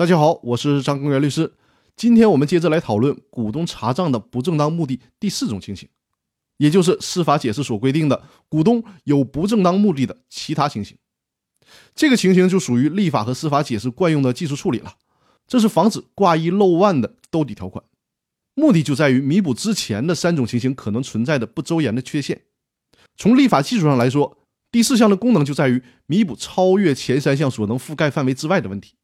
大家好，我是张根源律师。今天我们接着来讨论股东查账的不正当目的第四种情形，也就是司法解释所规定的股东有不正当目的的其他情形。这个情形就属于立法和司法解释惯用的技术处理了，这是防止挂一漏万的兜底条款，目的就在于弥补之前的三种情形可能存在的不周延的缺陷。从立法技术上来说，第四项的功能就在于弥补超越前三项所能覆盖范围之外的问题。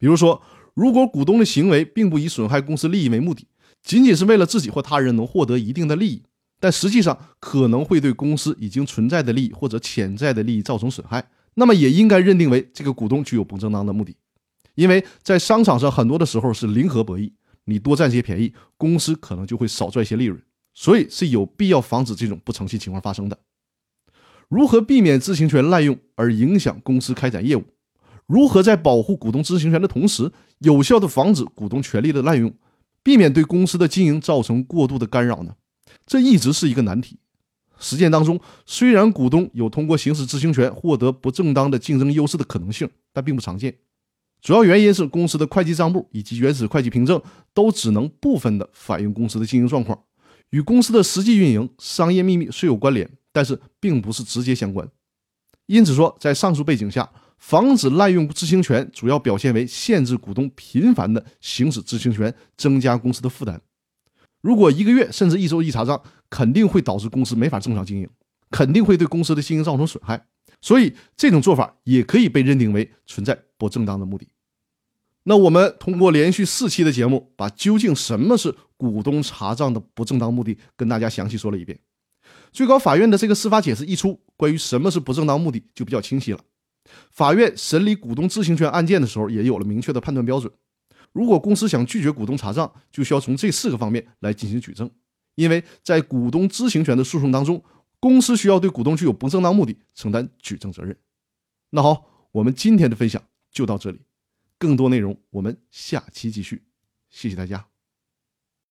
比如说，如果股东的行为并不以损害公司利益为目的，仅仅是为了自己或他人能获得一定的利益，但实际上可能会对公司已经存在的利益或者潜在的利益造成损害，那么也应该认定为这个股东具有不正当的目的。因为在商场上很多的时候是零和博弈，你多占些便宜，公司可能就会少赚些利润，所以是有必要防止这种不诚信情况发生的。如何避免知情权滥用而影响公司开展业务？如何在保护股东知情权的同时，有效地防止股东权利的滥用，避免对公司的经营造成过度的干扰呢？这一直是一个难题。实践当中，虽然股东有通过行使知情权获得不正当的竞争优势的可能性，但并不常见。主要原因是公司的会计账簿以及原始会计凭证都只能部分的反映公司的经营状况，与公司的实际运营、商业秘密虽有关联，但是并不是直接相关。因此说，在上述背景下。防止滥用知情权，主要表现为限制股东频繁的行使知情权，增加公司的负担。如果一个月甚至一周一查账，肯定会导致公司没法正常经营，肯定会对公司的经营造成损害。所以这种做法也可以被认定为存在不正当的目的。那我们通过连续四期的节目，把究竟什么是股东查账的不正当目的跟大家详细说了一遍。最高法院的这个司法解释一出，关于什么是不正当目的就比较清晰了。法院审理股东知情权案件的时候，也有了明确的判断标准。如果公司想拒绝股东查账，就需要从这四个方面来进行举证。因为在股东知情权的诉讼当中，公司需要对股东具有不正当目的承担举证责任。那好，我们今天的分享就到这里，更多内容我们下期继续。谢谢大家。